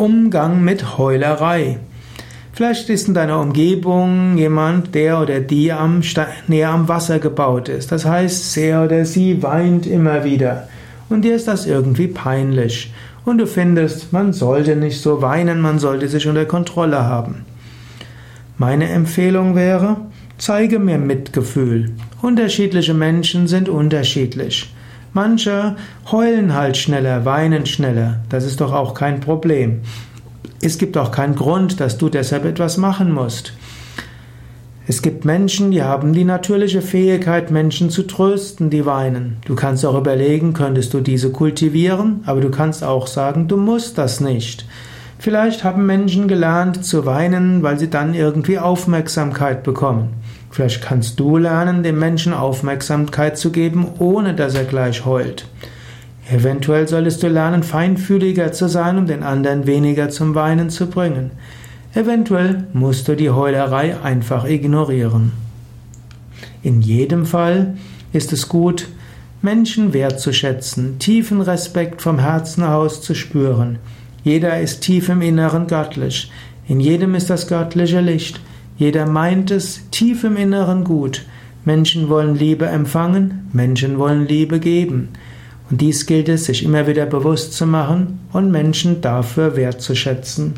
Umgang mit Heulerei. Vielleicht ist in deiner Umgebung jemand, der oder die am, näher am Wasser gebaut ist. Das heißt, er oder sie weint immer wieder. Und dir ist das irgendwie peinlich. Und du findest, man sollte nicht so weinen, man sollte sich unter Kontrolle haben. Meine Empfehlung wäre, zeige mir Mitgefühl. Unterschiedliche Menschen sind unterschiedlich. Manche heulen halt schneller, weinen schneller. Das ist doch auch kein Problem. Es gibt auch keinen Grund, dass du deshalb etwas machen musst. Es gibt Menschen, die haben die natürliche Fähigkeit, Menschen zu trösten, die weinen. Du kannst auch überlegen, könntest du diese kultivieren, aber du kannst auch sagen, du musst das nicht. Vielleicht haben Menschen gelernt zu weinen, weil sie dann irgendwie Aufmerksamkeit bekommen. Vielleicht kannst du lernen, dem Menschen Aufmerksamkeit zu geben, ohne dass er gleich heult. Eventuell solltest du lernen, feinfühliger zu sein, um den anderen weniger zum Weinen zu bringen. Eventuell musst du die Heulerei einfach ignorieren. In jedem Fall ist es gut, Menschen wertzuschätzen, tiefen Respekt vom Herzen aus zu spüren. Jeder ist tief im Inneren göttlich. In jedem ist das göttliche Licht. Jeder meint es tief im Inneren gut. Menschen wollen Liebe empfangen, Menschen wollen Liebe geben. Und dies gilt es, sich immer wieder bewusst zu machen und Menschen dafür wertzuschätzen.